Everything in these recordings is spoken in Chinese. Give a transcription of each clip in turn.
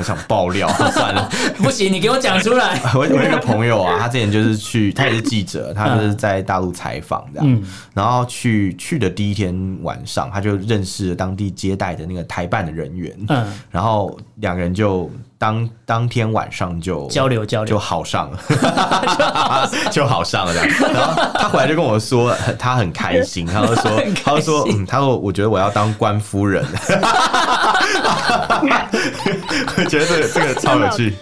好想爆料，算了，不行，你给我讲出来。我我那个朋友啊，他之前就是去，他也是记者，他就是在大陆采访这样，嗯、然后去去的第一天晚上，他就认识了当地接待的那个台办的人员，嗯，然后两个人就。当当天晚上就交流交流，就好上了，就好上了这样。然后他回来就跟我说，他很开心，他就说，他就说，嗯，他说，我觉得我要当官夫人。我觉得这个这个超有趣。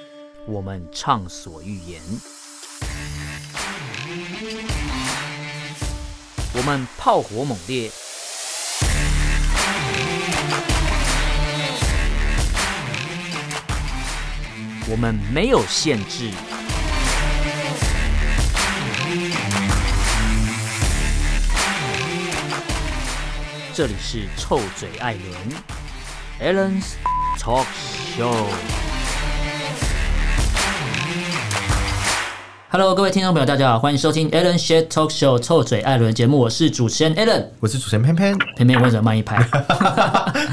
我们畅所欲言，我们炮火猛烈。我们没有限制。这里是臭嘴艾伦 Allen's Talk Show。Hello，各位听众朋友，大家好，欢迎收听 Alan Share Talk Show 臭嘴艾伦节目，我是主持人 Alan，我是主持人偏偏，偏偏为什么慢一拍？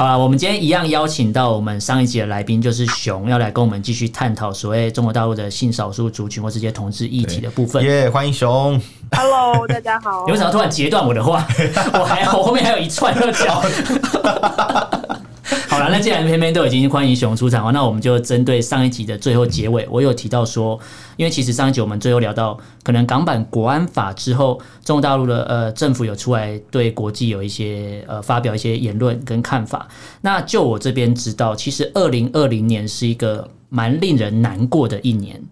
好了，我们今天一样邀请到我们上一集的来宾，就是熊，要来跟我们继续探讨所谓中国大陆的性少数族群或这些同志议题的部分。耶，yeah, 欢迎熊。Hello，大家好。你为什么突然截断我的话？我还我后面还有一串要讲。反正，既然偏偏都已经欢迎熊出场了，那我们就针对上一集的最后结尾，我有提到说，因为其实上一集我们最后聊到，可能港版国安法之后，中国大陆的呃政府有出来对国际有一些呃发表一些言论跟看法。那就我这边知道，其实二零二零年是一个蛮令人难过的一年。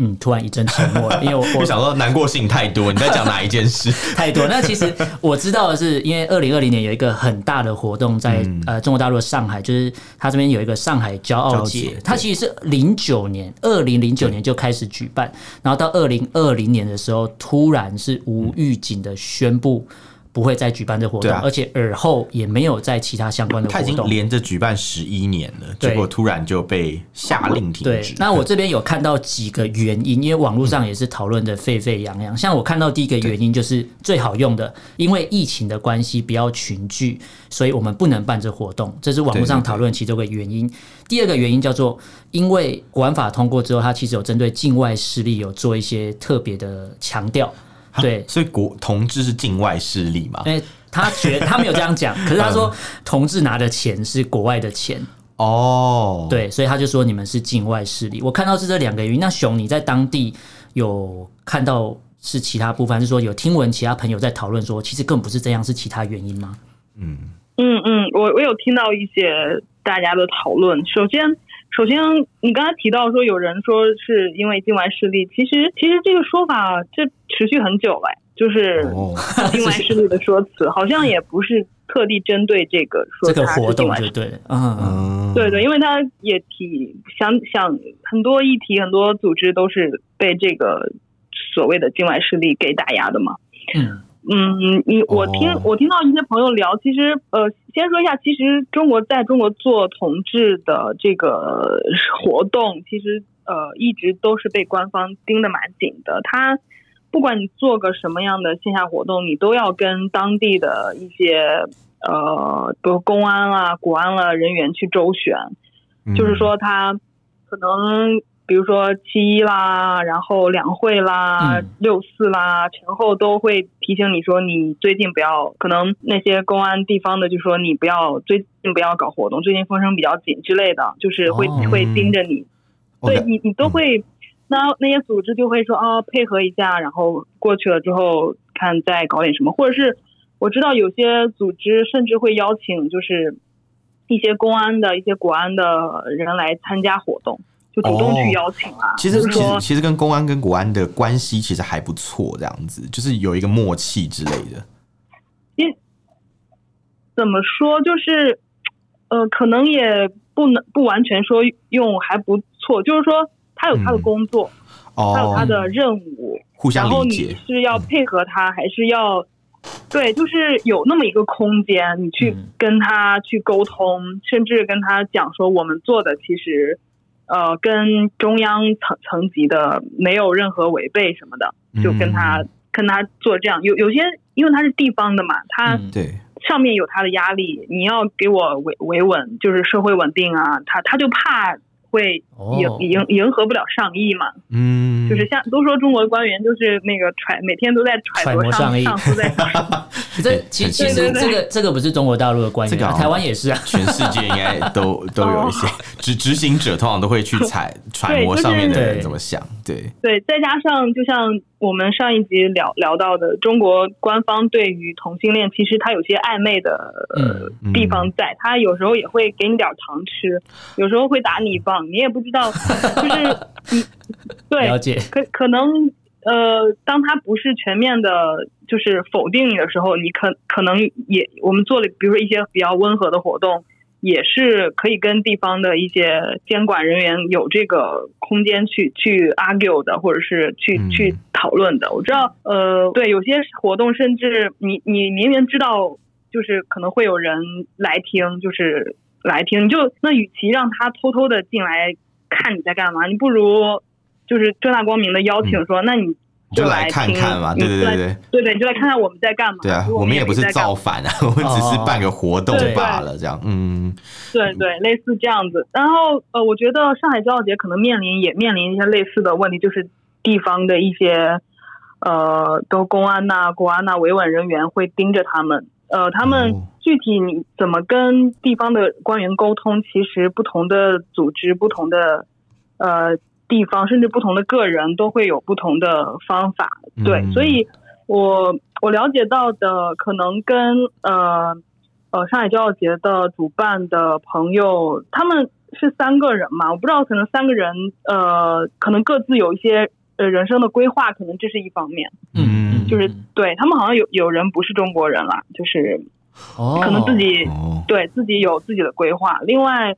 嗯，突然一阵沉默了，因为我我想说难过事情太多，你在讲哪一件事？太多。那其实我知道的是，因为二零二零年有一个很大的活动在、嗯、呃中国大陆的上海，就是他这边有一个上海骄傲节，它其实是零九年二零零九年就开始举办，然后到二零二零年的时候，突然是无预警的宣布。不会再举办这活动，啊、而且尔后也没有在其他相关的活动。他已经连着举办十一年了，结果突然就被下令停止。对，那我这边有看到几个原因，因为网络上也是讨论的沸沸扬扬。像我看到第一个原因就是最好用的，因为疫情的关系，不要群聚，所以我们不能办这活动。这是网络上讨论其中一个原因。第二个原因叫做，因为国安法通过之后，它其实有针对境外势力有做一些特别的强调。对，所以国同志是境外势力嘛？哎，他觉 他没有这样讲，可是他说同志拿的钱是国外的钱哦。对，所以他就说你们是境外势力。我看到是这两个原因。那熊，你在当地有看到是其他部分，是说有听闻其他朋友在讨论说，其实更不是这样，是其他原因吗？嗯嗯嗯，我我有听到一些大家的讨论。首先。首先，你刚才提到说有人说是因为境外势力，其实其实这个说法这持续很久了，就是 境外势力的说辞，好像也不是特地针对这个说这个活动，对对，嗯，对对，因为他也提想想很多议题，很多组织都是被这个所谓的境外势力给打压的嘛，嗯。嗯，你我听我听到一些朋友聊，其实呃，先说一下，其实中国在中国做同志的这个活动，其实呃一直都是被官方盯得蛮紧的。他不管你做个什么样的线下活动，你都要跟当地的一些呃，比如公安啊、国安啊人员去周旋，就是说他可能。比如说七一啦，然后两会啦，嗯、六四啦，前后都会提醒你说，你最近不要，可能那些公安地方的就说你不要最近不要搞活动，最近风声比较紧之类的，就是会、哦、会盯着你，对你你都会，嗯、那那些组织就会说啊配合一下，然后过去了之后看再搞点什么，或者是我知道有些组织甚至会邀请就是一些公安的一些国安的人来参加活动。主动去邀请啊！其实其实其实跟公安跟国安的关系其实还不错，这样子就是有一个默契之类的。因怎么说？就是呃，可能也不能不完全说用还不错，就是说他有他的工作，嗯哦、他有他的任务，互相理解。然后你是要配合他，还是要、嗯、对？就是有那么一个空间，你去跟他去沟通，嗯、甚至跟他讲说，我们做的其实。呃，跟中央层层级的没有任何违背什么的，就跟他、嗯、跟他做这样。有有些因为他是地方的嘛，他、嗯、对上面有他的压力，你要给我维维稳，就是社会稳定啊，他他就怕。会迎迎迎合不了上意嘛？嗯，就是像都说中国的官员就是那个揣每天都在揣摩上意，上司在 这其实其实这个这个不是中国大陆的官员，台湾也是啊。全世界应该都 都有一些执执行者，通常都会去揣揣摩上面的人怎么想。对对，再加上就像我们上一集聊聊到的，中国官方对于同性恋其实他有些暧昧的呃地方在，他有时候也会给你点糖吃，有时候会打你一棒。你也不知道，就是你对，了解。可可能呃，当他不是全面的，就是否定你的时候，你可可能也我们做了，比如说一些比较温和的活动，也是可以跟地方的一些监管人员有这个空间去去 argue 的，或者是去去讨论的。我知道，呃，对，有些活动甚至你你明明知道，就是可能会有人来听，就是。来听，你就那与其让他偷偷的进来看你在干嘛，你不如就是正大光明的邀请说，嗯、那你就来看看嘛，对对对对，对对，你就来看看我们在干嘛。对啊，我们也不是造反啊，我们只是办个活动罢了，这样，嗯，对对，类似这样子。然后呃，我觉得上海骄傲节可能面临也面临一些类似的问题，就是地方的一些呃，都公安呐、啊、国安呐、啊、维稳人员会盯着他们。呃，他们具体你怎么跟地方的官员沟通？其实不同的组织、不同的呃地方，甚至不同的个人，都会有不同的方法。对，嗯、所以我我了解到的，可能跟呃呃上海教育节的主办的朋友，他们是三个人嘛，我不知道，可能三个人呃，可能各自有一些呃人生的规划，可能这是一方面。嗯。就是对他们好像有有人不是中国人了，就是可能自己、哦、对自己有自己的规划。另外，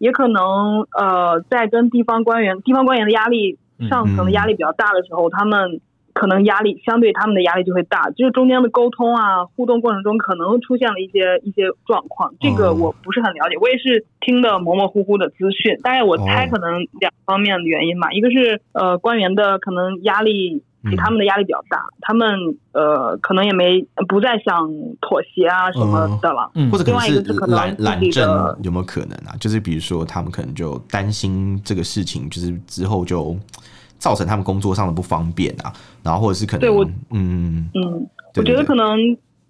也可能呃，在跟地方官员、地方官员的压力、上层的压力比较大的时候，嗯、他们可能压力相对他们的压力就会大。就是中间的沟通啊、互动过程中，可能出现了一些一些状况。这个我不是很了解，我也是听的模模糊糊的资讯。大概我猜可能两方面的原因吧，一个是呃官员的可能压力。给他们的压力比较大，嗯、他们呃可能也没不再想妥协啊什么的了，嗯、或者可能是懒懒政有没有可能啊？就是比如说他们可能就担心这个事情，就是之后就造成他们工作上的不方便啊，然后或者是可能对我嗯嗯，我觉得可能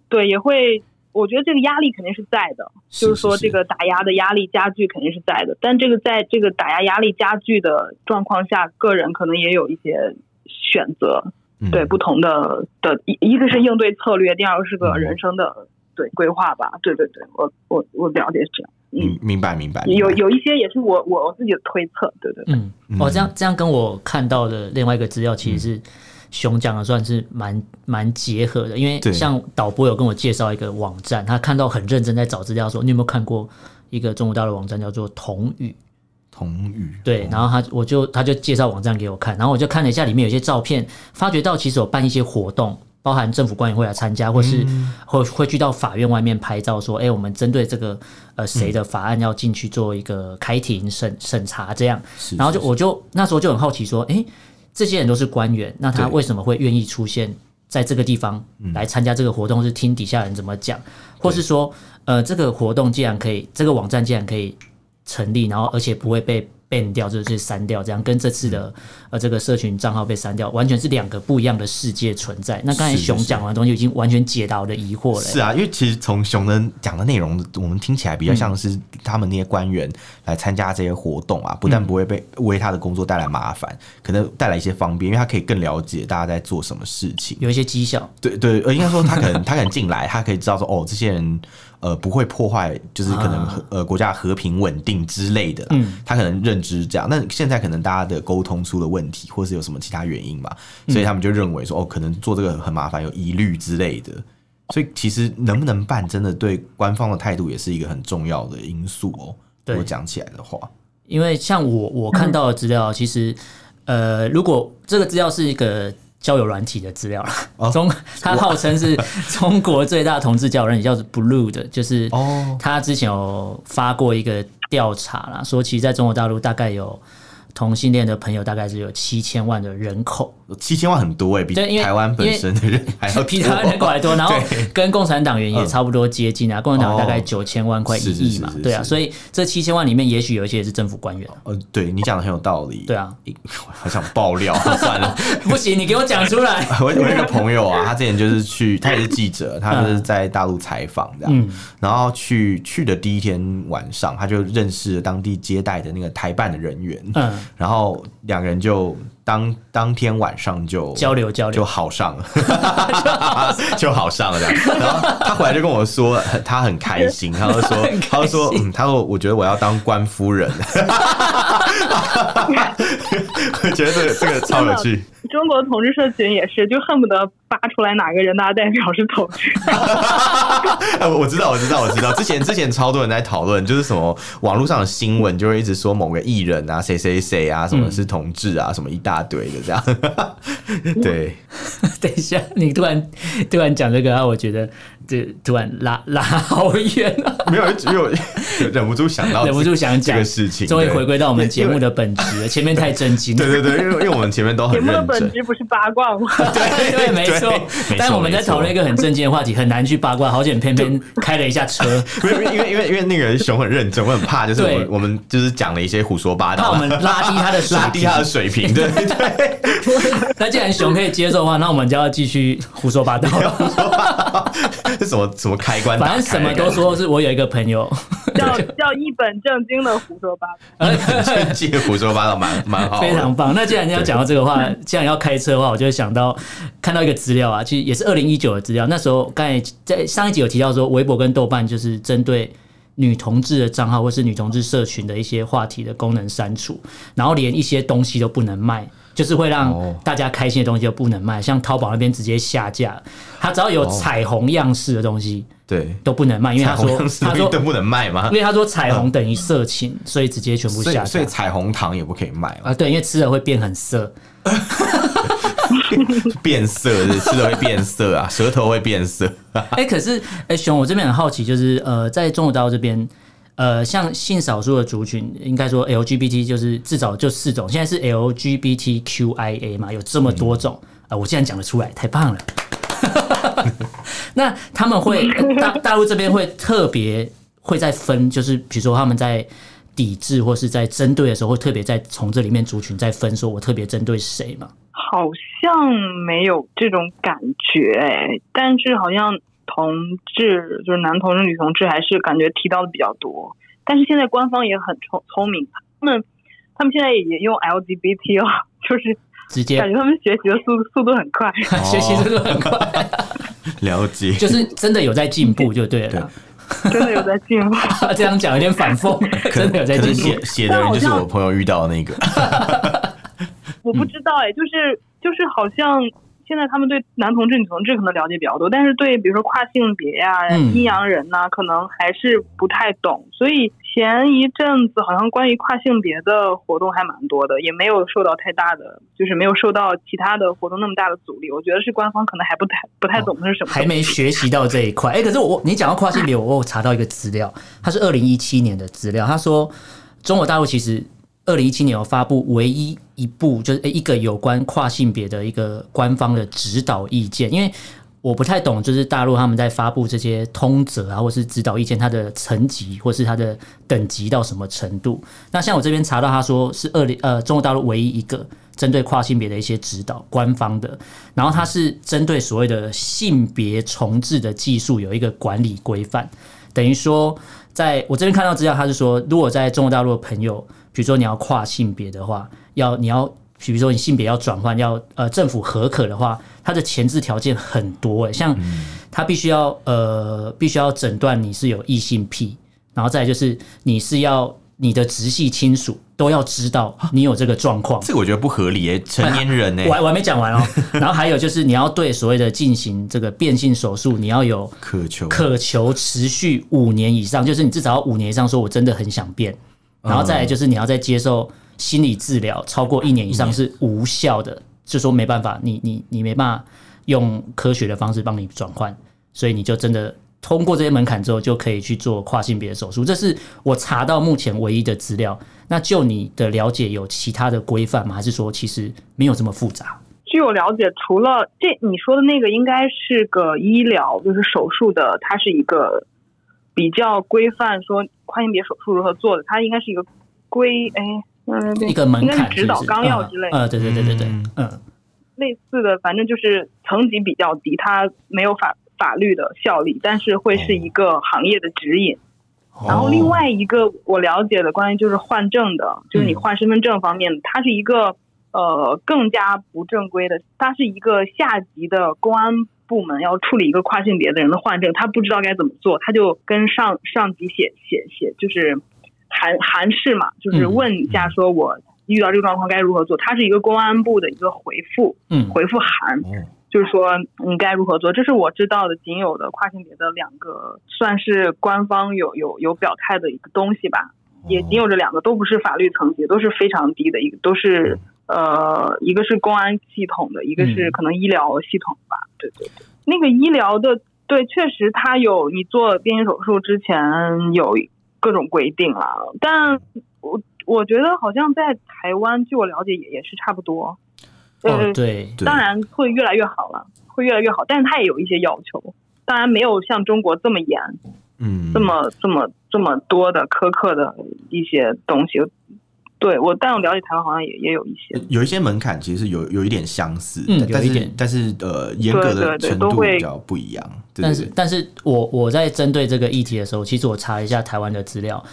对也会，我觉得这个压力肯定是在的，是是是就是说这个打压的压力加剧肯定是在的，但这个在这个打压压力加剧的状况下，个人可能也有一些。选择对不同的的一一个是应对策略，第二个是个人生的对规划吧。对对对，我我我了解是这样。明，明白明白。有有一些也是我我自己的推测。对对对。嗯，哦，这样这样跟我看到的另外一个资料，其实是熊讲的，算是蛮蛮结合的。因为像导播有跟我介绍一个网站，他看到很认真在找资料，说你有没有看过一个中国大陆网站叫做同语？同语。对，然后他我就他就介绍网站给我看，然后我就看了一下里面有些照片，发觉到其实有办一些活动，包含政府官员会来参加，或是会会去到法院外面拍照，说，哎，我们针对这个呃谁的法案要进去做一个开庭审审查这样，然后就我就那时候就很好奇说，哎，这些人都是官员，那他为什么会愿意出现在这个地方来参加这个活动，是听底下人怎么讲，或是说，呃，这个活动既然可以，这个网站既然可以。成立，然后而且不会被 ban 掉，就是删掉，这样跟这次的呃这个社群账号被删掉，完全是两个不一样的世界存在。那刚才熊讲完的东西，已经完全解答我的疑惑了。是啊，因为其实从熊的讲的内容，我们听起来比较像是他们那些官员来参加这些活动啊，不但不会被为他的工作带来麻烦，可能带来一些方便，因为他可以更了解大家在做什么事情，有一些绩效。对对，呃，应该说他可能他可能进来，他可以知道说哦，这些人。呃，不会破坏，就是可能和呃国家和平稳定之类的。嗯，他可能认知这样。那现在可能大家的沟通出了问题，或是有什么其他原因嘛，所以他们就认为说，哦，可能做这个很麻烦，有疑虑之类的。所以其实能不能办，真的对官方的态度也是一个很重要的因素哦。如果讲起来的话，因为像我我看到的资料，其实呃，如果这个资料是一个。交友软体的资料了，中他号称是 中国最大同志交友软体，叫做 Blue 的，就是他之前有发过一个调查啦，说其实在中国大陆大概有同性恋的朋友大概是有七千万的人口，七千万很多哎、欸，比台湾本身的人还要 比台湾人口还多，然后 跟共产党员也差不多接近啊，嗯、共产党大概九千万块一亿嘛，对啊，所以这七千万里面也许有一些也是政府官员。呃，对你讲的很有道理，对啊，好想爆料，算了，不行，你给我讲出来。我我一个朋友啊，他之前就是去，他也是记者，他就是在大陆采访这样，嗯、然后去去的第一天晚上，他就认识了当地接待的那个台办的人员，嗯。然后两个人就当当天晚上就交流交流就好上了，就好上了这样。然后他回来就跟我说，他很开心，他就说，他就说，嗯，他说我觉得我要当官夫人，我觉得这个这个超有趣。中国同志社群也是，就恨不得扒出来哪个人大代表是同志。我知道，我知道，我知道。之前之前超多人在讨论，就是什么网络上的新闻就会一直说某个艺人啊，谁谁谁啊，什么是同志啊，什么一大堆的这样。对，等一下，你突然突然讲这个啊，我觉得。这突然拉拉好远啊！没有，因为 忍不住想到，忍不住想讲这个事情，终于回归到我们节目的本质了。前面太震惊，对对对，因为因为我们前面都很认真。节目的本质不是八卦吗？对对，没错。但我们在讨论一个很正经的话题，很难去八卦。好险，偏偏开了一下车。因为因为因为因为那个熊很认真，我很怕，就是我们我们就是讲了一些胡说八道，那我们拉低他的拉低他的水平，对对对。那既然熊可以接受的话，那我们就要继续胡说八道了。这什么什么开关？反正什么都说，是我有一个朋友叫叫一本正经的胡说八道，正经胡说八道蛮蛮好，非常棒。那既然你要讲到这个话，既然要开车的话，我就会想到看到一个资料啊，其实也是二零一九的资料。那时候刚才在上一集有提到说，微博跟豆瓣就是针对女同志的账号或是女同志社群的一些话题的功能删除，然后连一些东西都不能卖。就是会让大家开心的东西就不能卖，像淘宝那边直接下架，它只要有彩虹样式的东西，对，都不能卖，因为他说他说都不能卖吗？因为他说彩虹等于色情，所以直接全部下架。所以彩虹糖也不可以卖啊？对，因为吃了会变很色，变色，吃了会变色啊，舌头会变色。哎，可是哎，熊，我这边很好奇，就是呃，在中国大陆这边。呃，像性少数的族群，应该说 LGBT 就是至少就四种，现在是 LGBTQIA 嘛，有这么多种啊、嗯呃！我竟然讲得出来，太棒了。那他们会大大陆这边会特别会在分，就是比如说他们在抵制或是在针对的时候，会特别在从这里面族群在分，说我特别针对谁吗？好像没有这种感觉哎，但是好像。同志就是男同志、女同志，还是感觉提到的比较多。但是现在官方也很聪聪明，他们他们现在也用 LGBT 了，就是直接感觉他们学习的速度速度很快，哦、学习速度很快。了解，就是真的有在进步，就对了。对 真的有在进步，这样讲有点反讽，真的有在进步。写的人就是我朋友遇到的那个，我不知道哎、欸，就是就是好像。现在他们对男同志、女同志可能了解比较多，但是对比如说跨性别呀、啊、阴阳人呐、啊，可能还是不太懂。所以前一阵子好像关于跨性别的活动还蛮多的，也没有受到太大的，就是没有受到其他的活动那么大的阻力。我觉得是官方可能还不太不太懂是什么、还没学习到这一块。哎，可是我你讲到跨性别，我我查到一个资料，它是二零一七年的资料，他说中国大陆其实。二零一七年有发布唯一一部就是一个有关跨性别的一个官方的指导意见，因为我不太懂，就是大陆他们在发布这些通则啊，或是指导意见，它的层级或是它的等级到什么程度？那像我这边查到，他说是二零呃中国大陆唯一一个针对跨性别的一些指导官方的，然后它是针对所谓的性别重置的技术有一个管理规范，等于说在我这边看到资料，他是说如果在中国大陆的朋友。比如说你要跨性别的话，要你要，比如说你性别要转换，要呃政府核可的话，它的前置条件很多诶，像它必须要呃必须要诊断你是有异性癖，然后再来就是你是要你的直系亲属都要知道你有这个状况，这个我觉得不合理诶，成年人诶，我还我还没讲完哦，然后还有就是你要对所谓的进行这个变性手术，你要有渴求。渴求持续五年以上，就是你至少要五年以上，说我真的很想变。然后再来就是你要再接受心理治疗超过一年以上是无效的，就说没办法，你你你没办法用科学的方式帮你转换，所以你就真的通过这些门槛之后，就可以去做跨性别的手术。这是我查到目前唯一的资料。那就你的了解，有其他的规范吗？还是说其实没有这么复杂？据我了解，除了这你说的那个，应该是个医疗，就是手术的，它是一个比较规范，说跨性别手术如何做的，它应该是一个规哎，嗯，一个门槛，应该是指导纲要之类的。呃、嗯，对对对对对，嗯，类似的，反正就是层级比较低，它没有法法律的效力，但是会是一个行业的指引。然后另外一个我了解的关于就是换证的，就是你换身份证方面，它是一个呃更加不正规的，它是一个下级的公安部门要处理一个跨性别的人的换证，他不知道该怎么做，他就跟上上级写写写，就是函函示嘛，就是问一下说我遇到这个状况该如何做，它是一个公安部的一个回复，嗯，回复函。就是说你该如何做，这是我知道的仅有的跨性别的两个算是官方有有有表态的一个东西吧，也仅有这两个，都不是法律层级，都是非常低的一个，都是呃一个是公安系统的，一个是可能医疗系统吧。对对对，那个医疗的对，确实它有你做变性手术之前有各种规定啊，但我我觉得好像在台湾，据我了解也也是差不多。哦，对，当然会越来越好了，会越来越好，但是它也有一些要求，当然没有像中国这么严，嗯，这么这么这么多的苛刻的一些东西。对我，但我了解台湾好像也也有一些，有一些门槛其实是有有一点相似，嗯，有一点，但是呃，严格的程度比较不一样。但是，但是我我在针对这个议题的时候，其实我查一下台湾的资料。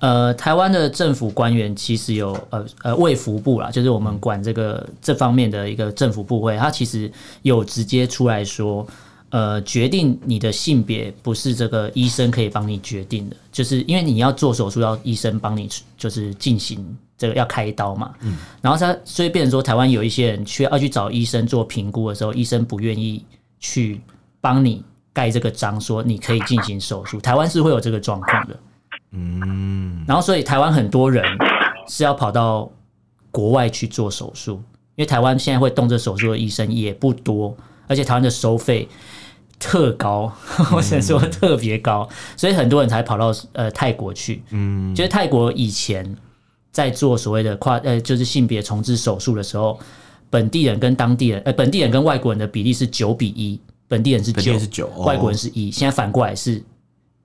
呃，台湾的政府官员其实有呃呃卫福部啦，就是我们管这个这方面的一个政府部会，他其实有直接出来说，呃，决定你的性别不是这个医生可以帮你决定的，就是因为你要做手术要医生帮你就是进行这个要开刀嘛，嗯，然后他所以变成说台湾有一些人去要去找医生做评估的时候，医生不愿意去帮你盖这个章，说你可以进行手术，台湾是会有这个状况的。嗯，然后所以台湾很多人是要跑到国外去做手术，因为台湾现在会动这手术的医生也不多，而且台湾的收费特高，我只能说特别高，所以很多人才跑到呃泰国去。嗯，就是泰国以前在做所谓的跨呃就是性别重置手术的时候，本地人跟当地人呃本地人跟外国人的比例是九比一，本地人是九，外国人是一，现在反过来是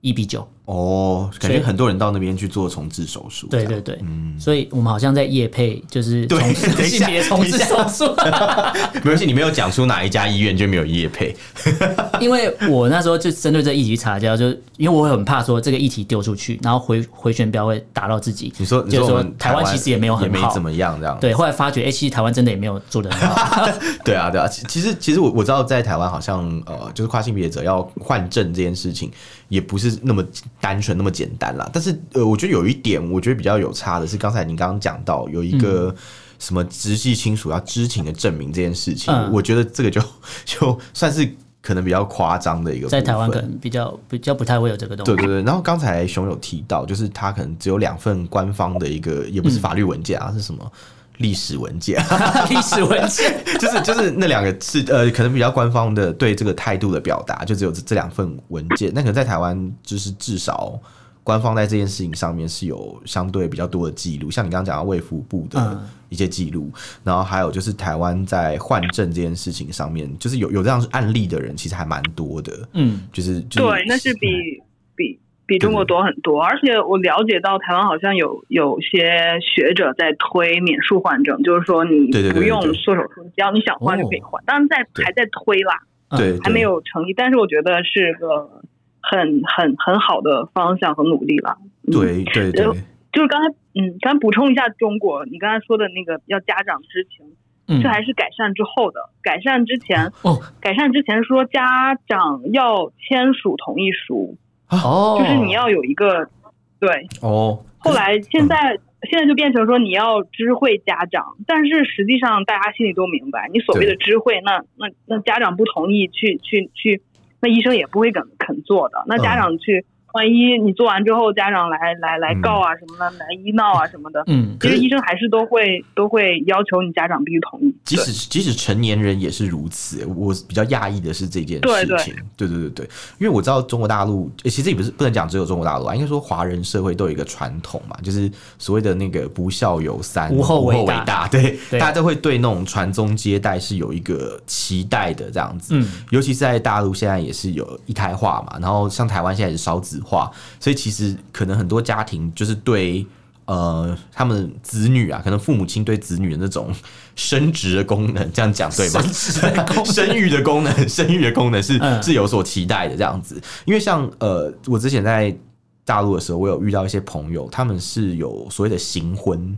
一比九。哦，感觉很多人到那边去做重置手术。对对对，嗯，所以我们好像在业配，就是重置性别重置手术。没关系，你没有讲出哪一家医院就没有业配。因为我那时候就针对这议题查价，就因为我很怕说这个议题丢出去，然后回回旋镖会打到自己。你说，就是说台湾其实也没有很好，也没怎么样这样。对，后来发觉，哎，其实台湾真的也没有做的很好。对啊，对啊，其实其实我我知道，在台湾好像呃，就是跨性别者要换证这件事情，也不是那么单纯那么简单啦，但是呃，我觉得有一点，我觉得比较有差的是，刚才您刚刚讲到有一个什么直系亲属要知情的证明这件事情，嗯、我觉得这个就 就算是可能比较夸张的一个，在台湾可能比较比较不太会有这个东西。对对对，然后刚才熊有提到，就是他可能只有两份官方的一个，也不是法律文件啊，嗯、是什么？历史文件，历史文件？就是就是那两个是呃，可能比较官方的对这个态度的表达，就只有这这两份文件。那可能在台湾，就是至少官方在这件事情上面是有相对比较多的记录，像你刚刚讲到卫福部的一些记录，嗯、然后还有就是台湾在换证这件事情上面，就是有有这样案例的人，其实还蛮多的。嗯，就是、就是、对，那是比比。中国多很多，而且我了解到台湾好像有有些学者在推免术换证，就是说你不用做手术，只要你想换就可以换。当然在还在推啦，对，还没有成立，但是我觉得是个很很很好的方向和努力了。对对对，就是刚才嗯，咱补充一下中国，你刚才说的那个要家长知情，这还是改善之后的。改善之前哦，改善之前说家长要签署同意书。哦，就是你要有一个，对哦。后来现在、嗯、现在就变成说你要知会家长，但是实际上大家心里都明白，你所谓的知会，那那那家长不同意去去去，那医生也不会肯肯做的。那家长去万一你做完之后，家长来来来告啊什么的，来医闹啊什么的，嗯，其实医生还是都会都会要求你家长必须同意。即使即使成年人也是如此。我比较讶异的是这件事情，对对对对对，因为我知道中国大陆，其实也不是不能讲只有中国大陆啊，应该说华人社会都有一个传统嘛，就是所谓的那个不孝有三，无后为大，对，大家都会对那种传宗接代是有一个期待的这样子。嗯，尤其是在大陆现在也是有一胎化嘛，然后像台湾现在也是少子化，所以其实可能很多家庭就是对呃他们子女啊，可能父母亲对子女的那种生殖的功能，这样讲对吗？生 育的功能，生育的功能是是有所期待的这样子。因为像呃，我之前在大陆的时候，我有遇到一些朋友，他们是有所谓的行婚，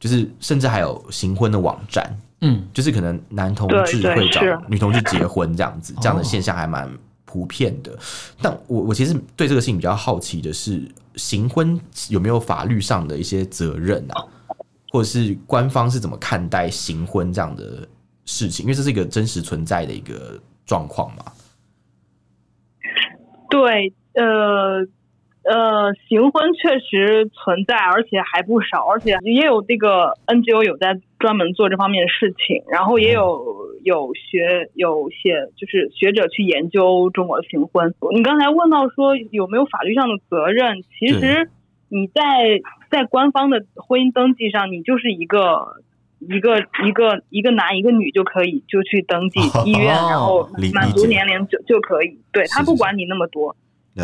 就是甚至还有行婚的网站，嗯，就是可能男同志会找女同志结婚这样子，这样的现象还蛮。普遍的，但我我其实对这个事情比较好奇的是，行婚有没有法律上的一些责任啊，或者是官方是怎么看待行婚这样的事情？因为这是一个真实存在的一个状况嘛。对，呃。呃，行婚确实存在，而且还不少，而且也有这个 NGO 有在专门做这方面的事情，然后也有有学有些就是学者去研究中国的行婚。你刚才问到说有没有法律上的责任，其实你在在官方的婚姻登记上，你就是一个一个一个一个男一个女就可以就去登记 医院，然后满足年龄就就可以，对，他不管你那么多。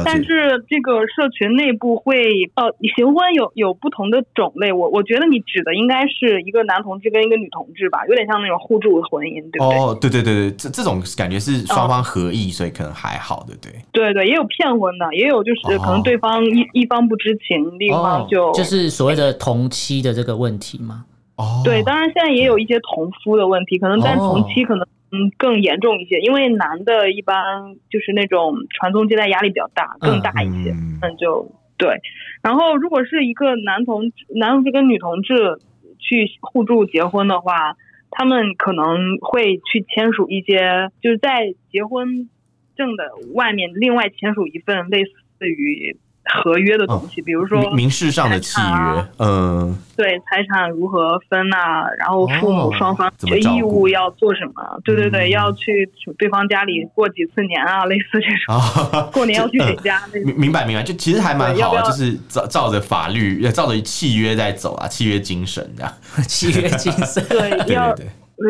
但是这个社群内部会呃，行婚有有不同的种类，我我觉得你指的应该是一个男同志跟一个女同志吧，有点像那种互助婚姻，对不对？哦，对对对对，这这种感觉是双方合意，哦，所以可能还好，对不对？对对，也有骗婚的，也有就是可能对方一，哦，一方不知情，另一方就，哦，就是所谓的同妻的这个问题嘛？哦，对，当然现在也有一些同夫的问题，可能但同妻可能。嗯，更严重一些，因为男的一般就是那种传宗接代压力比较大，更大一些。嗯，嗯就对。然后，如果是一个男同男同志跟女同志去互助结婚的话，他们可能会去签署一些，就是在结婚证的外面另外签署一份类似于。合约的东西，比如说民事上的契约，嗯，对，财产如何分啊？然后父母双方的义务要做什么？对对对，要去对方家里过几次年啊，类似这种。过年要去谁家？明白明白，就其实还蛮好啊，就是照照着法律，照着契约在走啊，契约精神这样，契约精神，对 对对。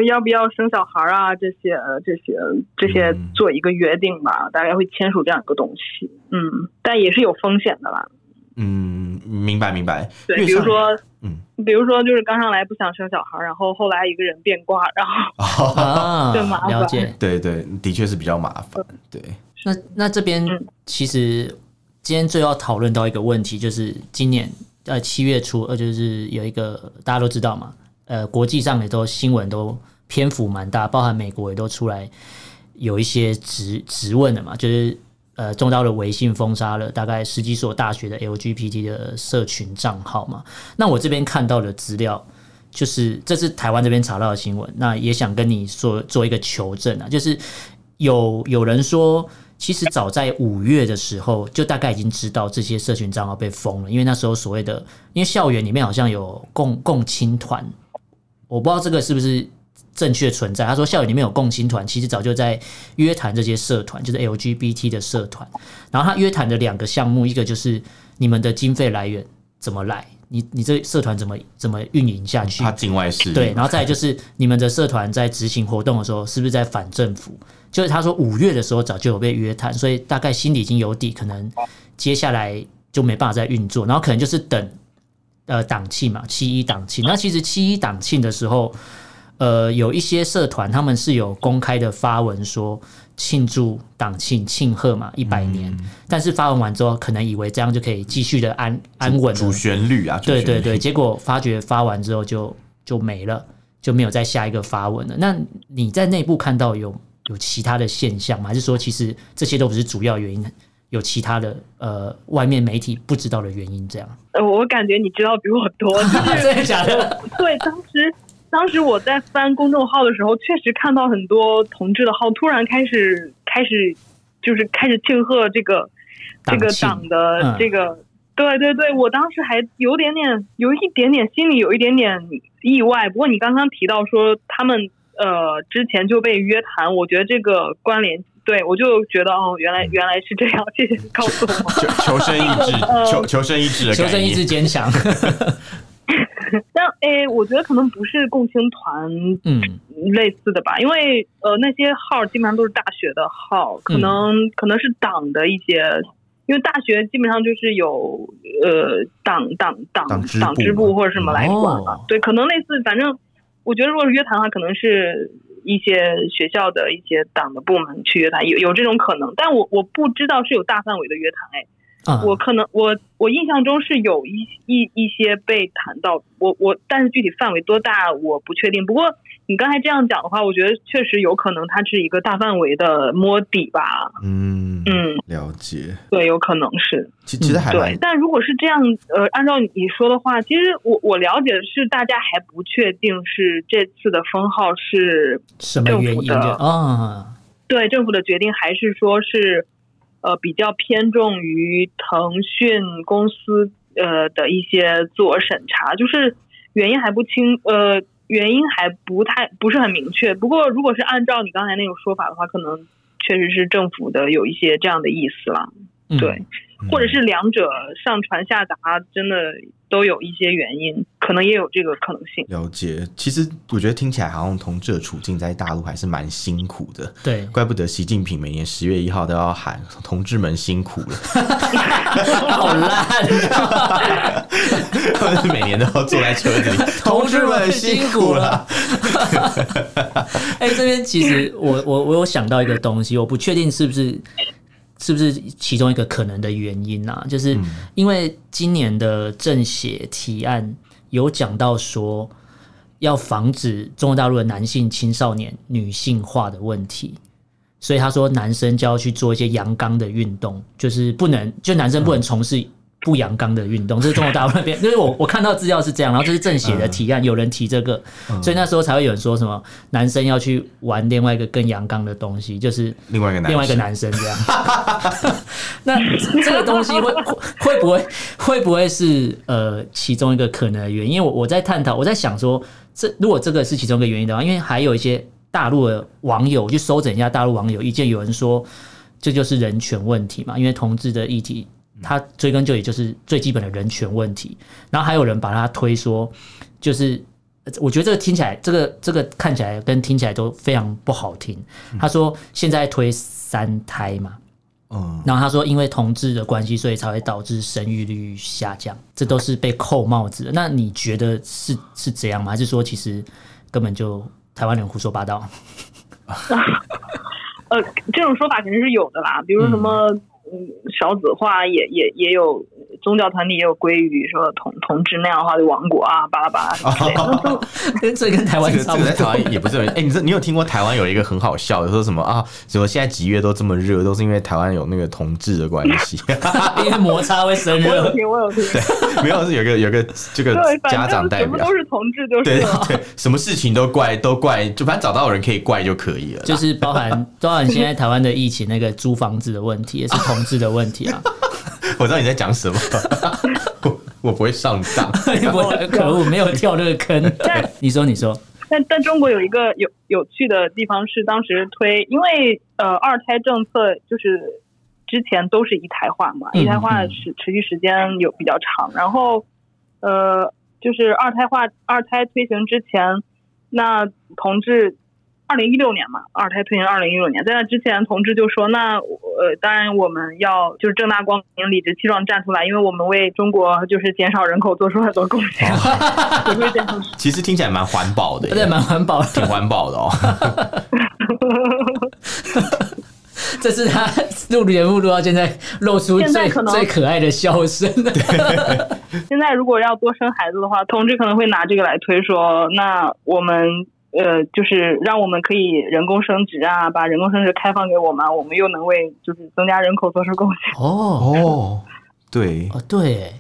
要不要生小孩啊？这些、这些、这些做一个约定吧，嗯、大概会签署这样一个东西。嗯，但也是有风险的啦。嗯，明白明白。对，比如说，嗯，比如说就是刚上来不想生小孩，然后后来一个人变卦，然后 啊，就麻烦。了解。对对，的确是比较麻烦。对。那那这边其实今天最要讨论到一个问题，就是今年呃七月初，呃就是有一个大家都知道嘛。呃，国际上也都新闻都篇幅蛮大，包含美国也都出来有一些质质问的嘛，就是呃，中道的微信封杀了大概十几所大学的 LGBT 的社群账号嘛。那我这边看到的资料，就是这是台湾这边查到的新闻，那也想跟你说做一个求证啊，就是有有人说，其实早在五月的时候，就大概已经知道这些社群账号被封了，因为那时候所谓的，因为校园里面好像有共共青团。我不知道这个是不是正确存在。他说校园里面有共青团，其实早就在约谈这些社团，就是 LGBT 的社团。然后他约谈的两个项目，一个就是你们的经费来源怎么来，你你这社团怎么怎么运营下去？他境外势力。对，然后再来就是你们的社团在执行活动的时候，是不是在反政府？就是他说五月的时候早就有被约谈，所以大概心里已经有底，可能接下来就没办法再运作，然后可能就是等。呃，党庆嘛，七一党庆。那其实七一党庆的时候，呃，有一些社团他们是有公开的发文说庆祝党庆、庆贺嘛，一百年。嗯、但是发文完之后，可能以为这样就可以继续的安安稳。主旋律啊，对对对。结果发觉发完之后就就没了，就没有再下一个发文了。那你在内部看到有有其他的现象吗？还是说其实这些都不是主要原因？有其他的呃，外面媒体不知道的原因，这样。呃，我感觉你知道比我多，真的假的？对，当时当时我在翻公众号的时候，确实看到很多同志的号突然开始开始就是开始庆贺这个这个党的这个，嗯、对对对，我当时还有点点，有一点点心里有一点点意外。不过你刚刚提到说他们呃之前就被约谈，我觉得这个关联。对，我就觉得哦，原来原来是这样，谢谢你告诉我。求求生意志，求求生意志求生意志坚强。但诶，我觉得可能不是共青团，嗯，类似的吧，因为呃，那些号基本上都是大学的号，可能、嗯、可能是党的一些，因为大学基本上就是有呃党党党党支部或者什么来管了。哦、对，可能类似，反正我觉得如果是约谈的话，可能是。一些学校的一些党的部门去约谈，有有这种可能，但我我不知道是有大范围的约谈哎。我可能我我印象中是有一一一些被谈到，我我但是具体范围多大我不确定。不过你刚才这样讲的话，我觉得确实有可能它是一个大范围的摸底吧。嗯嗯，了解。对，有可能是。其其实还对，但如果是这样，呃，按照你说的话，其实我我了解的是，大家还不确定是这次的封号是政府的啊，对政府的决定，还是说是。呃，比较偏重于腾讯公司呃的一些自我审查，就是原因还不清，呃，原因还不太不是很明确。不过，如果是按照你刚才那种说法的话，可能确实是政府的有一些这样的意思了，对。嗯或者是两者上传下达，真的都有一些原因，可能也有这个可能性。了解，其实我觉得听起来好像同志的处境在大陆还是蛮辛苦的。对，怪不得习近平每年十月一号都要喊“同志们辛苦了”，好烂啊！他们每年都要坐在车子里，同志们辛苦了。哎、欸，这边其实我我我有想到一个东西，我不确定是不是。是不是其中一个可能的原因啊？就是因为今年的政协提案有讲到说，要防止中国大陆的男性青少年女性化的问题，所以他说男生就要去做一些阳刚的运动，就是不能，就男生不能从事。不阳刚的运动，这是中国大陆那边，就是我我看到资料是这样，然后这是政协的提案，有人提这个，所以那时候才会有人说什么男生要去玩另外一个更阳刚的东西，就是另外一个男另外一个男生这样。那这个东西会会不会会不会是呃其中一个可能的原因？因为我我在探讨，我在想说，这如果这个是其中一个原因的话，因为还有一些大陆的网友，我去搜整一下大陆网友意见，有人说这就是人权问题嘛，因为同志的议题。他追根究底就是最基本的人权问题，然后还有人把他推说，就是我觉得这个听起来，这个这个看起来跟听起来都非常不好听。他说现在推三胎嘛，嗯，然后他说因为同志的关系，所以才会导致生育率下降，这都是被扣帽子的。那你觉得是是这样吗？还是说其实根本就台湾人胡说八道？呃，这种说法肯定是有的啦，比如什么。嗯嗯，少子化也也也有宗教团体也有归于说同同志那样的话的亡国啊，巴拉巴拉之类的。跟这跟台湾这个在台湾也不是很哎、欸，你这你有听过台湾有一个很好笑的说什么啊？什么现在几月都这么热，都是因为台湾有那个同志的关系，因为摩擦会生热。我有听，我有听。对，没有是有个有个这个家长代表，都是同志，就是对对，什么事情都怪都怪，就反正找到有人可以怪就可以了。就是包含包含现在台湾的疫情那个租房子的问题，也是同。同志的问题啊！我知道你在讲什么，我我不会上当，我可恶，没有跳这个坑。但你说，你说，但但中国有一个有有趣的地方是，当时推，因为呃二胎政策就是之前都是一胎化嘛，一胎化持持续时间有比较长，然后呃就是二胎化二胎推行之前，那同志。二零一六年嘛，二胎推行二零一六年，在那之前，同志就说：“那呃，当然我们要就是正大光明、理直气壮站出来，因为我们为中国就是减少人口做出很多贡献。哦”其实听起来蛮环保的，对，蛮环保的，挺环保的哦。这是他录节目录到现在露出最可最可爱的笑声。对 现在如果要多生孩子的话，同志可能会拿这个来推说：“那我们。”呃，就是让我们可以人工生殖啊，把人工生殖开放给我们，我们又能为就是增加人口做出贡献。哦哦，对，哦对，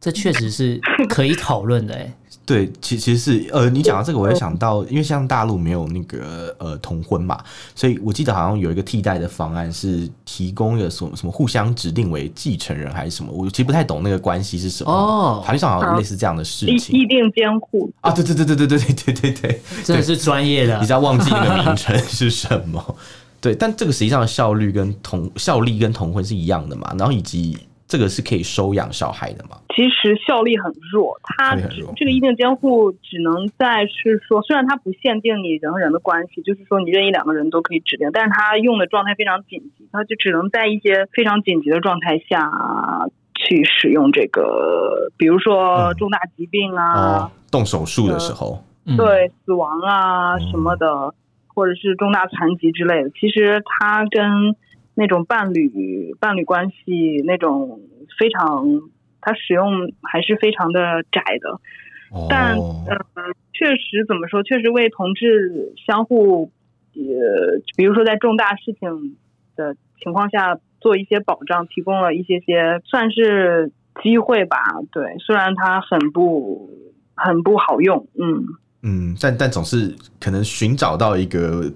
这确实是可以讨论的哎。对，其其实是呃，你讲到这个，我也想到，因为像大陆没有那个呃同婚嘛，所以我记得好像有一个替代的方案是提供一个什么什么互相指定为继承人还是什么，我其实不太懂那个关系是什么。哦，法律上好像类似这样的事情，意定监护啊，对对对对对对对对对对，真的是专业的，你知道忘记那个名称是什么？对，但这个实际上的效率跟同效力跟同婚是一样的嘛，然后以及。这个是可以收养小孩的吗？其实效力很弱，它这个意定监护只能在是说，虽然它不限定你人和人的关系，就是说你任意两个人都可以指定，但是它用的状态非常紧急，它就只能在一些非常紧急的状态下去使用这个，比如说重大疾病啊，嗯哦、动手术的时候，呃、对死亡啊什么的，嗯、或者是重大残疾之类的，其实它跟。那种伴侣伴侣关系，那种非常，它使用还是非常的窄的，哦、但呃，确实怎么说，确实为同志相互，呃，比如说在重大事情的情况下做一些保障，提供了一些些算是机会吧。对，虽然它很不很不好用，嗯嗯，但但总是可能寻找到一个。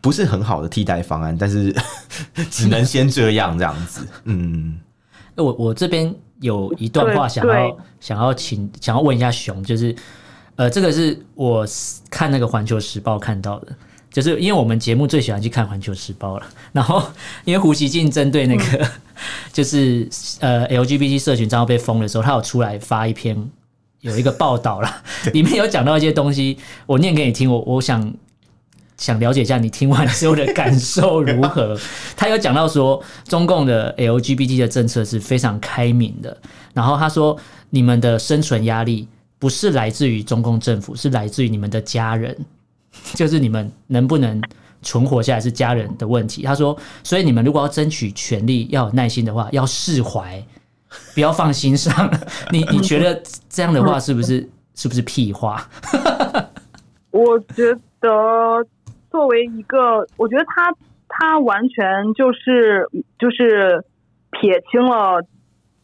不是很好的替代方案，但是 只能先这样这样子。嗯，我我这边有一段话想要想要请想要问一下熊，就是呃，这个是我看那个《环球时报》看到的，就是因为我们节目最喜欢去看《环球时报》了。然后因为胡锡进针对那个、嗯、就是呃 LGBT 社群账号被封的时候，他有出来发一篇有一个报道了，里面有讲到一些东西，我念给你听。我我想。想了解一下你听完之后的感受如何？他有讲到说，中共的 LGBT 的政策是非常开明的。然后他说，你们的生存压力不是来自于中共政府，是来自于你们的家人，就是你们能不能存活下来是家人的问题。他说，所以你们如果要争取权利，要有耐心的话，要释怀，不要放心上。你 你觉得这样的话是不是是不是屁话？我觉得。作为一个，我觉得他他完全就是就是撇清了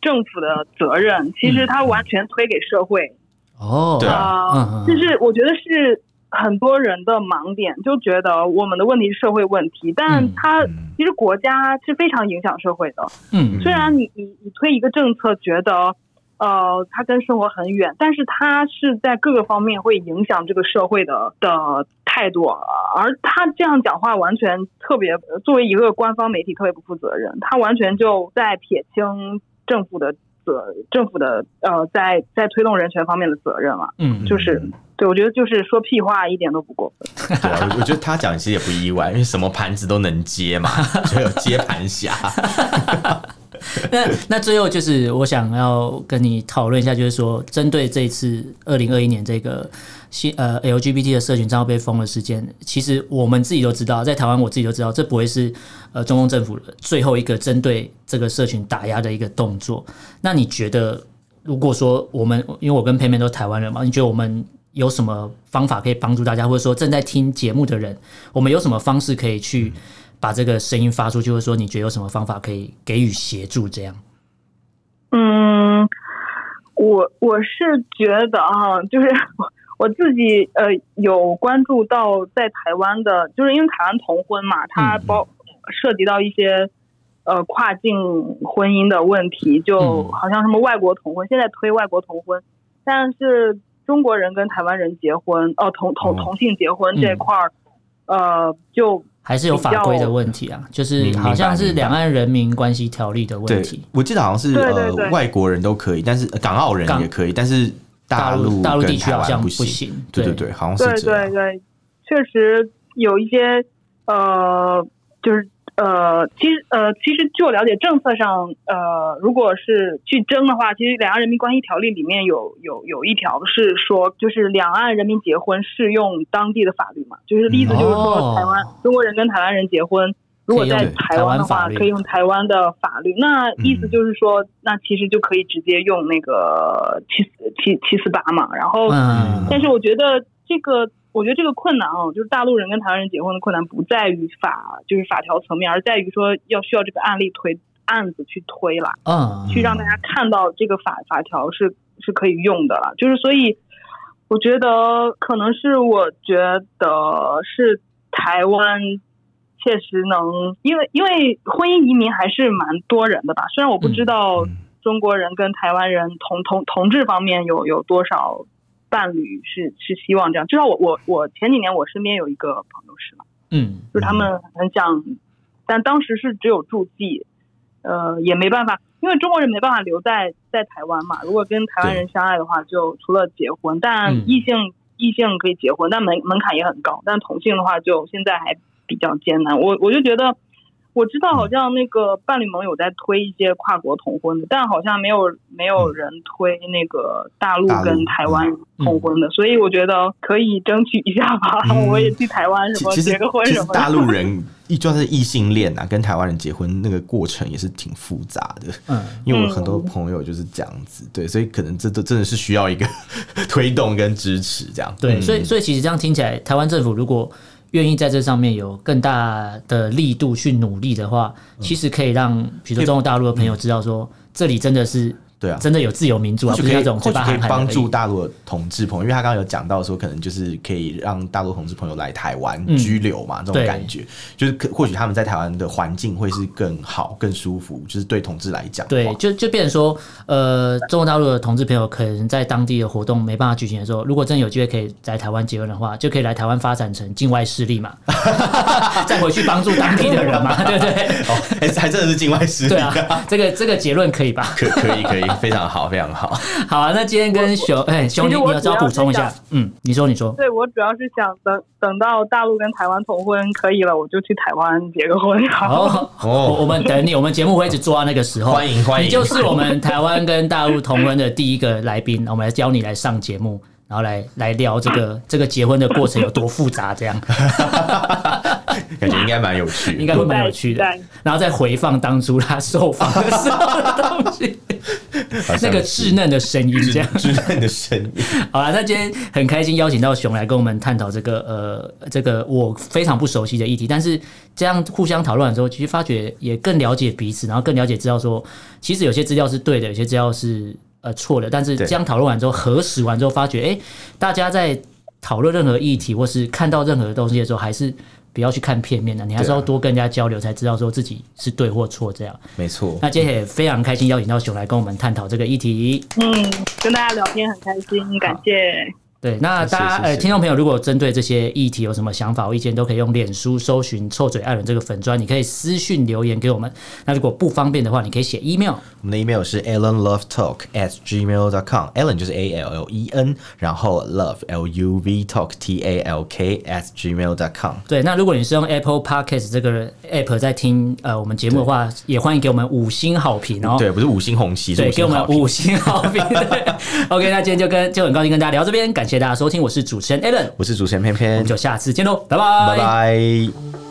政府的责任，其实他完全推给社会。哦，对啊，就是我觉得是很多人的盲点，就觉得我们的问题是社会问题，但他其实国家是非常影响社会的。嗯，虽然你你你推一个政策，觉得。呃，它跟生活很远，但是它是在各个方面会影响这个社会的的态度，而他这样讲话完全特别，作为一个官方媒体特别不负责任，他完全就在撇清政府的责，政府的呃，在在推动人权方面的责任了。嗯，就是对，我觉得就是说屁话一点都不过分。对啊，我觉得他讲其实也不意外，因为什么盘子都能接嘛，就有接盘侠。那那最后就是我想要跟你讨论一下，就是说针对这一次二零二一年这个新呃 LGBT 的社群账号被封的事件，其实我们自己都知道，在台湾我自己都知道，这不会是呃中共政府最后一个针对这个社群打压的一个动作。那你觉得，如果说我们因为我跟佩佩都是台湾人嘛，你觉得我们有什么方法可以帮助大家，或者说正在听节目的人，我们有什么方式可以去？把这个声音发出去，或者说你觉得有什么方法可以给予协助？这样，嗯，我我是觉得哈，就是我自己呃有关注到在台湾的，就是因为台湾同婚嘛，它包涉及到一些呃跨境婚姻的问题，就好像什么外国同婚，现在推外国同婚，但是中国人跟台湾人结婚，哦、呃，同同同性结婚这块儿，呃，就。还是有法规的问题啊，就是好像是两岸人民关系条例的问题。我记得好像是呃外国人都可以，但是港澳人也可以，但是大陆大陆地区好像不行。对对对，好像是这样。对对对，确实有一些呃，就是。呃，其实呃，其实据我了解，政策上呃，如果是去争的话，其实《两岸人民关系条例》里面有有有一条是说，就是两岸人民结婚适用当地的法律嘛，就是例子就是说，台湾、哦、中国人跟台湾人结婚，如果在台湾的话，可以用台湾的法律。那意思就是说，那其实就可以直接用那个七七七四八嘛。然后，嗯、但是我觉得这个。我觉得这个困难啊，就是大陆人跟台湾人结婚的困难，不在于法，就是法条层面，而在于说要需要这个案例推案子去推了，嗯，去让大家看到这个法法条是是可以用的了。就是所以，我觉得可能是我觉得是台湾确实能，因为因为婚姻移民还是蛮多人的吧。虽然我不知道中国人跟台湾人同同同志方面有有多少伴侣是是希望这样。至少我我我前几年我身边有一个朋友是嘛，嗯，就是他们很想，但当时是只有住记。呃，也没办法，因为中国人没办法留在在台湾嘛。如果跟台湾人相爱的话，就除了结婚，但异性、嗯、异性可以结婚，但门门槛也很高。但同性的话，就现在还比较艰难。我我就觉得。我知道好像那个伴侣盟有在推一些跨国同婚的，但好像没有没有人推那个大陆跟台湾同婚的，所以我觉得可以争取一下吧。嗯、我也去台湾什么结个婚什么的。大陆 人一就是异性恋啊，跟台湾人结婚那个过程也是挺复杂的。嗯，因为我很多朋友就是这样子，对，所以可能这都真的是需要一个 推动跟支持这样。对，所以所以其实这样听起来，台湾政府如果。愿意在这上面有更大的力度去努力的话，其实可以让，比如说中国大陆的朋友知道说，这里真的是。对啊，真的有自由民主啊，就可以或许可以帮助大陆的同志朋友，因为他刚刚有讲到说，可能就是可以让大陆同志朋友来台湾居留嘛，嗯、这种感觉，就是可或许他们在台湾的环境会是更好、更舒服，就是对同志来讲，对，就就变成说，呃，中国大陆的同志朋友可能在当地的活动没办法举行的时候，如果真的有机会可以在台湾结婚的话，就可以来台湾发展成境外势力嘛，再回去帮助当地的人嘛，对不对？哦，还还真的是境外势力，对啊，这个这个结论可以吧？可可以可以。非常好，非常好。好啊，那今天跟熊哎熊，你你要补充一下。嗯，你说你说。对，我主要是想等等到大陆跟台湾同婚可以了，我就去台湾结个婚。好，哦，我们等你，我们节目会一直做到那个时候。欢迎欢迎，你就是我们台湾跟大陆同婚的第一个来宾，我们来教你来上节目，然后来来聊这个 这个结婚的过程有多复杂，这样。感觉应该蛮有趣，应该会蛮有趣的。然后再回放当初他受访的时候的东西，那个稚嫩的声音，这样 稚嫩的声音。好了，那今天很开心邀请到熊来跟我们探讨这个呃这个我非常不熟悉的议题，但是这样互相讨论的时候，其实发觉也更了解彼此，然后更了解知道说，其实有些资料是对的，有些资料是呃错了。但是这样讨论完之后，核实完之后，发觉哎、欸，大家在讨论任何议题或是看到任何东西的时候，还是。不要去看片面的，你还是要多跟人家交流，才知道说自己是对或错这样。没错。那今天也非常开心邀请到熊来跟我们探讨这个议题。嗯，跟大家聊天很开心，感谢。对，那大家呃，听众朋友，如果针对这些议题有什么想法或意见，都可以用脸书搜寻“臭嘴艾伦”这个粉砖，你可以私讯留言给我们。那如果不方便的话，你可以写 email。我们的 email 是 allenlovetalk at gmail dot com。Allen 就是 A L L E N，然后 love L U V talk T A L K at gmail dot com。对，那如果你是用 Apple Podcast 这个 app 在听呃我们节目的话，也欢迎给我们五星好评哦。对，不是五星红旗，对，给我们五星好评。对，OK，那今天就跟就很高兴跟大家聊这边，感谢大家收听，我是主持人 Allen，我是主持人偏偏，我们就下次见喽，拜拜，拜拜。